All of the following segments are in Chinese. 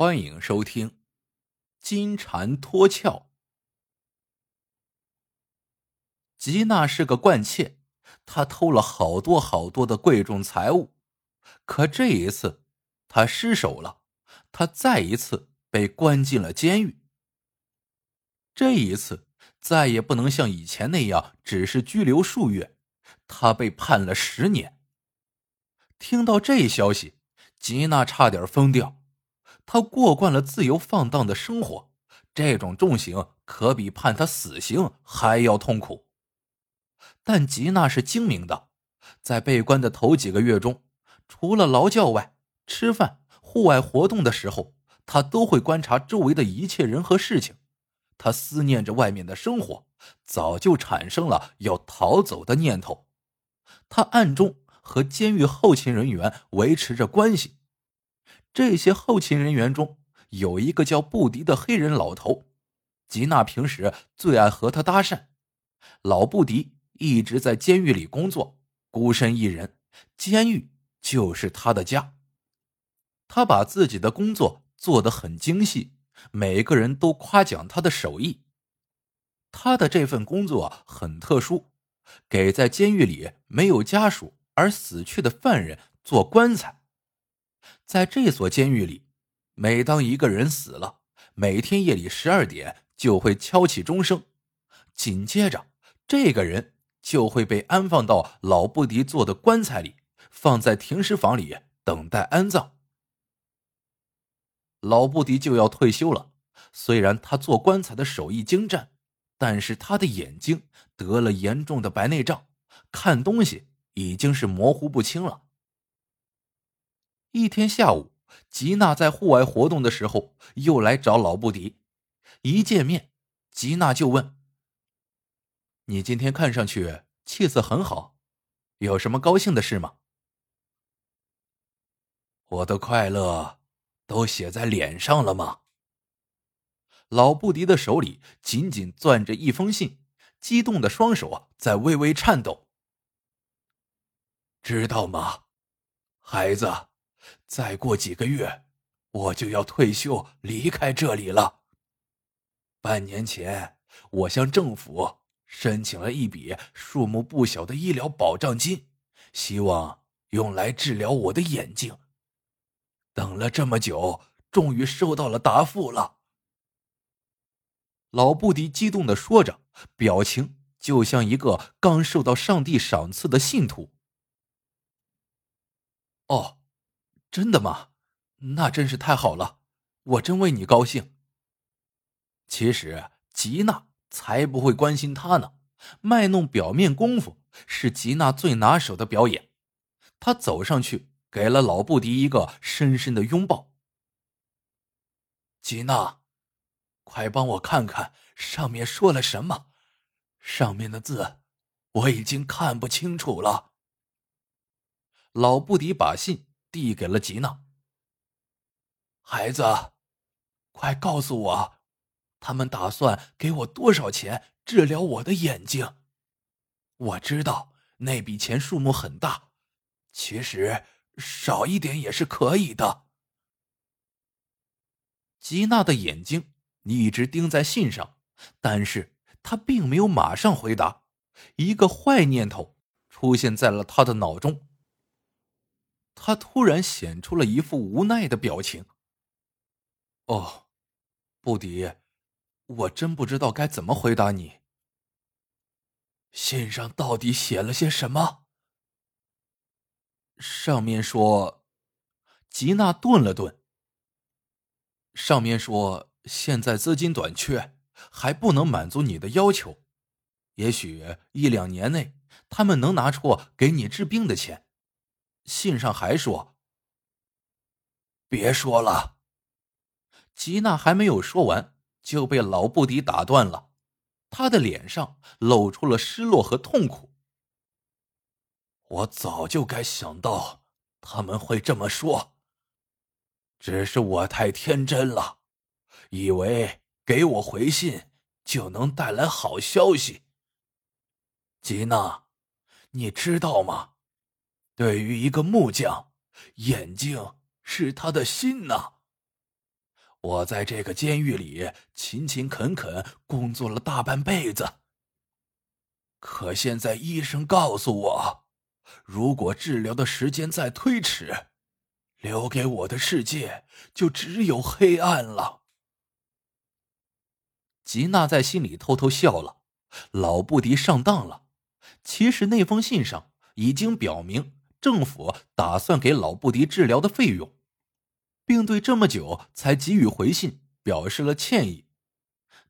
欢迎收听《金蝉脱壳》。吉娜是个惯窃，她偷了好多好多的贵重财物，可这一次她失手了，她再一次被关进了监狱。这一次再也不能像以前那样只是拘留数月，她被判了十年。听到这消息，吉娜差点疯掉。他过惯了自由放荡的生活，这种重刑可比判他死刑还要痛苦。但吉娜是精明的，在被关的头几个月中，除了劳教外，吃饭、户外活动的时候，他都会观察周围的一切人和事情。他思念着外面的生活，早就产生了要逃走的念头。他暗中和监狱后勤人员维持着关系。这些后勤人员中有一个叫布迪的黑人老头，吉娜平时最爱和他搭讪。老布迪一直在监狱里工作，孤身一人，监狱就是他的家。他把自己的工作做得很精细，每个人都夸奖他的手艺。他的这份工作很特殊，给在监狱里没有家属而死去的犯人做棺材。在这所监狱里，每当一个人死了，每天夜里十二点就会敲起钟声，紧接着这个人就会被安放到老布迪做的棺材里，放在停尸房里等待安葬。老布迪就要退休了，虽然他做棺材的手艺精湛，但是他的眼睛得了严重的白内障，看东西已经是模糊不清了。一天下午，吉娜在户外活动的时候，又来找老布迪。一见面，吉娜就问：“你今天看上去气色很好，有什么高兴的事吗？”我的快乐都写在脸上了吗？老布迪的手里紧紧攥着一封信，激动的双手在微微颤抖。知道吗，孩子？再过几个月，我就要退休离开这里了。半年前，我向政府申请了一笔数目不小的医疗保障金，希望用来治疗我的眼睛。等了这么久，终于收到了答复了。老布迪激动的说着，表情就像一个刚受到上帝赏赐的信徒。哦。真的吗？那真是太好了，我真为你高兴。其实吉娜才不会关心他呢，卖弄表面功夫是吉娜最拿手的表演。他走上去，给了老布迪一个深深的拥抱。吉娜，快帮我看看上面说了什么，上面的字我已经看不清楚了。老布迪把信。递给了吉娜。孩子，快告诉我，他们打算给我多少钱治疗我的眼睛？我知道那笔钱数目很大，其实少一点也是可以的。吉娜的眼睛一直盯在信上，但是她并没有马上回答。一个坏念头出现在了他的脑中。他突然显出了一副无奈的表情。哦，布迪，我真不知道该怎么回答你。信上到底写了些什么？上面说，吉娜顿了顿。上面说，现在资金短缺，还不能满足你的要求。也许一两年内，他们能拿出给你治病的钱。信上还说：“别说了。”吉娜还没有说完，就被老布迪打断了。他的脸上露出了失落和痛苦。我早就该想到他们会这么说，只是我太天真了，以为给我回信就能带来好消息。吉娜，你知道吗？对于一个木匠，眼睛是他的心呐。我在这个监狱里勤勤恳恳工作了大半辈子，可现在医生告诉我，如果治疗的时间再推迟，留给我的世界就只有黑暗了。吉娜在心里偷偷笑了，老布迪上当了。其实那封信上已经表明，政府打算给老布迪治疗的费用。并对这么久才给予回信表示了歉意，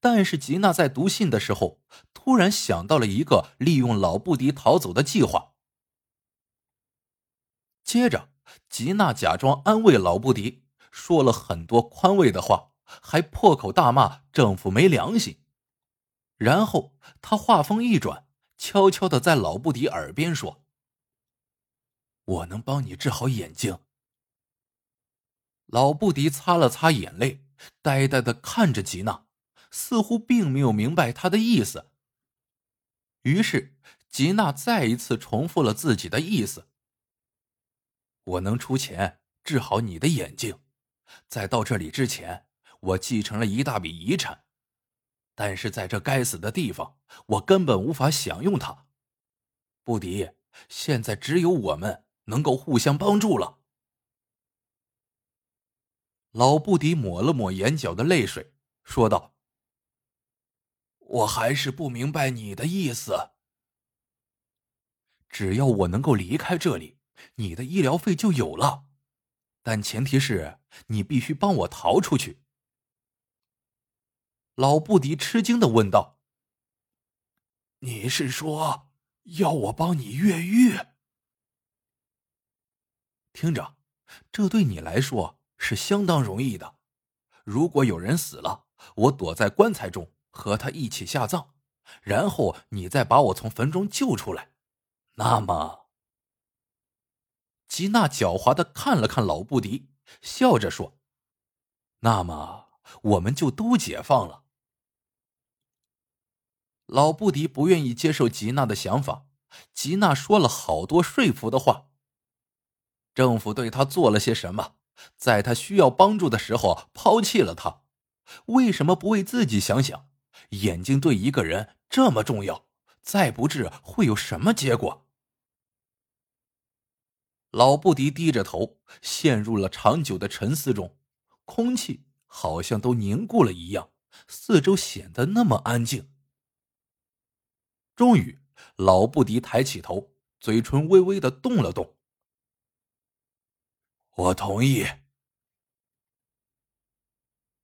但是吉娜在读信的时候突然想到了一个利用老布迪逃走的计划。接着，吉娜假装安慰老布迪，说了很多宽慰的话，还破口大骂政府没良心。然后，他话锋一转，悄悄的在老布迪耳边说：“我能帮你治好眼睛。”老布迪擦了擦眼泪，呆呆的看着吉娜，似乎并没有明白他的意思。于是，吉娜再一次重复了自己的意思：“我能出钱治好你的眼睛，在到这里之前，我继承了一大笔遗产，但是在这该死的地方，我根本无法享用它。布迪，现在只有我们能够互相帮助了。”老布迪抹了抹眼角的泪水，说道：“我还是不明白你的意思。只要我能够离开这里，你的医疗费就有了，但前提是你必须帮我逃出去。”老布迪吃惊的问道：“你是说要我帮你越狱？听着，这对你来说……”是相当容易的。如果有人死了，我躲在棺材中和他一起下葬，然后你再把我从坟中救出来，那么……吉娜狡猾的看了看老布迪，笑着说：“那么我们就都解放了。”老布迪不愿意接受吉娜的想法。吉娜说了好多说服的话。政府对他做了些什么？在他需要帮助的时候抛弃了他，为什么不为自己想想？眼睛对一个人这么重要，再不治会有什么结果？老布迪低着头，陷入了长久的沉思中，空气好像都凝固了一样，四周显得那么安静。终于，老布迪抬起头，嘴唇微微的动了动。我同意。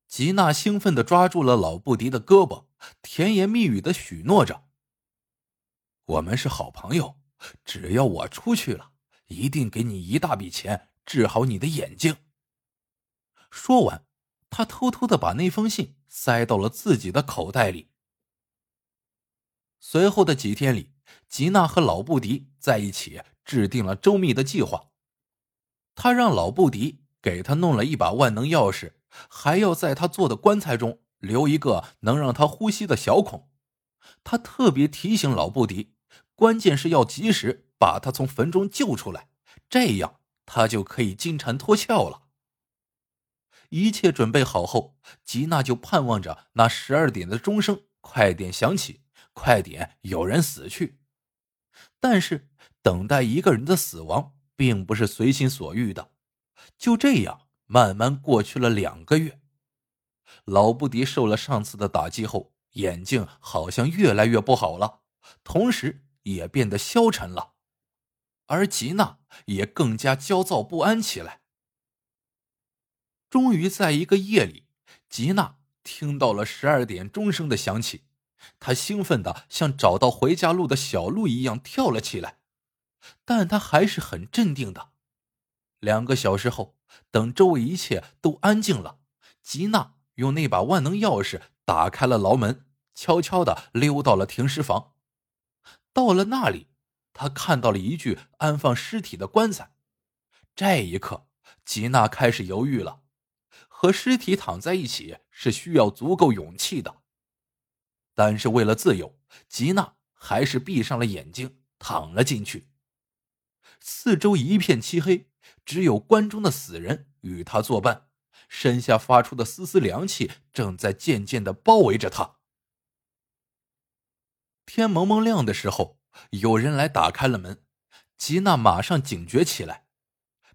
吉娜兴奋的抓住了老布迪的胳膊，甜言蜜语的许诺着：“我们是好朋友，只要我出去了，一定给你一大笔钱，治好你的眼睛。”说完，他偷偷的把那封信塞到了自己的口袋里。随后的几天里，吉娜和老布迪在一起制定了周密的计划。他让老布迪给他弄了一把万能钥匙，还要在他做的棺材中留一个能让他呼吸的小孔。他特别提醒老布迪，关键是要及时把他从坟中救出来，这样他就可以金蝉脱壳了。一切准备好后，吉娜就盼望着那十二点的钟声快点响起，快点有人死去。但是，等待一个人的死亡。并不是随心所欲的，就这样慢慢过去了两个月。老布迪受了上次的打击后，眼睛好像越来越不好了，同时也变得消沉了，而吉娜也更加焦躁不安起来。终于在一个夜里，吉娜听到了十二点钟声的响起，她兴奋的像找到回家路的小鹿一样跳了起来。但他还是很镇定的。两个小时后，等周围一切都安静了，吉娜用那把万能钥匙打开了牢门，悄悄的溜到了停尸房。到了那里，他看到了一具安放尸体的棺材。这一刻，吉娜开始犹豫了。和尸体躺在一起是需要足够勇气的，但是为了自由，吉娜还是闭上了眼睛，躺了进去。四周一片漆黑，只有棺中的死人与他作伴，身下发出的丝丝凉气正在渐渐的包围着他。天蒙蒙亮的时候，有人来打开了门，吉娜马上警觉起来。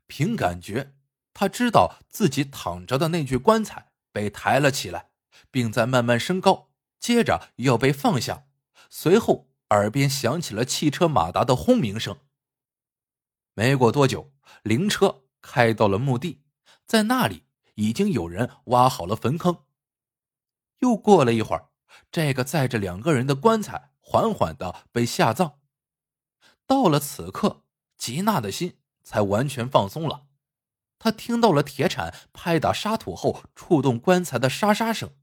凭感觉，他知道自己躺着的那具棺材被抬了起来，并在慢慢升高，接着要被放下。随后，耳边响起了汽车马达的轰鸣声。没过多久，灵车开到了墓地，在那里已经有人挖好了坟坑。又过了一会儿，这个载着两个人的棺材缓缓的被下葬。到了此刻，吉娜的心才完全放松了。她听到了铁铲拍打沙土后触动棺材的沙沙声，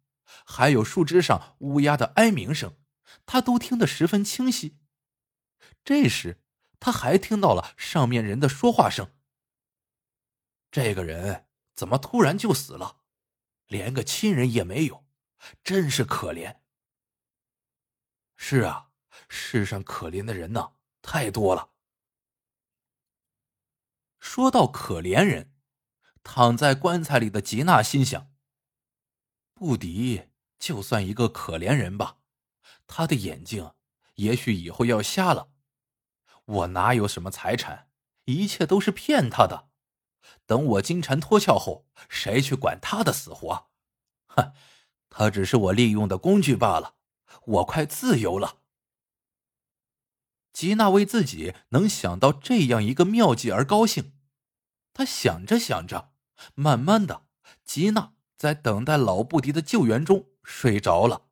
还有树枝上乌鸦的哀鸣声，她都听得十分清晰。这时，他还听到了上面人的说话声。这个人怎么突然就死了？连个亲人也没有，真是可怜。是啊，世上可怜的人呐，太多了。说到可怜人，躺在棺材里的吉娜心想：布迪就算一个可怜人吧，他的眼睛也许以后要瞎了。我哪有什么财产？一切都是骗他的。等我金蝉脱壳后，谁去管他的死活？哼，他只是我利用的工具罢了。我快自由了。吉娜为自己能想到这样一个妙计而高兴。他想着想着，慢慢的，吉娜在等待老布迪的救援中睡着了。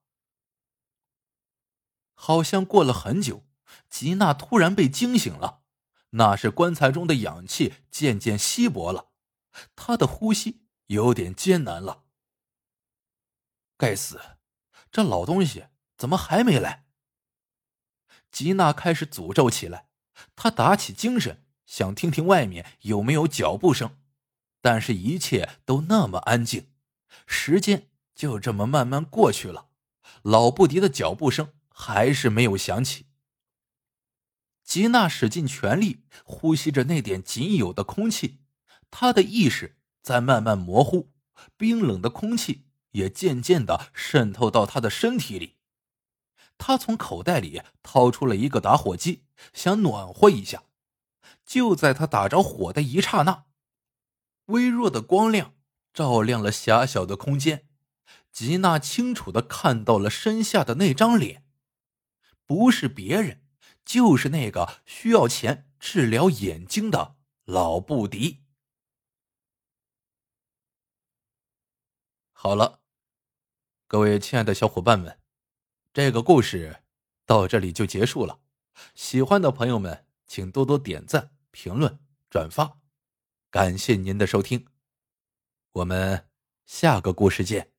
好像过了很久。吉娜突然被惊醒了，那是棺材中的氧气渐渐稀薄了，她的呼吸有点艰难了。该死，这老东西怎么还没来？吉娜开始诅咒起来，她打起精神想听听外面有没有脚步声，但是一切都那么安静，时间就这么慢慢过去了，老布迪的脚步声还是没有响起。吉娜使尽全力呼吸着那点仅有的空气，她的意识在慢慢模糊，冰冷的空气也渐渐的渗透到她的身体里。她从口袋里掏出了一个打火机，想暖和一下。就在她打着火的一刹那，微弱的光亮照亮了狭小的空间，吉娜清楚的看到了身下的那张脸，不是别人。就是那个需要钱治疗眼睛的老布迪。好了，各位亲爱的小伙伴们，这个故事到这里就结束了。喜欢的朋友们，请多多点赞、评论、转发，感谢您的收听。我们下个故事见。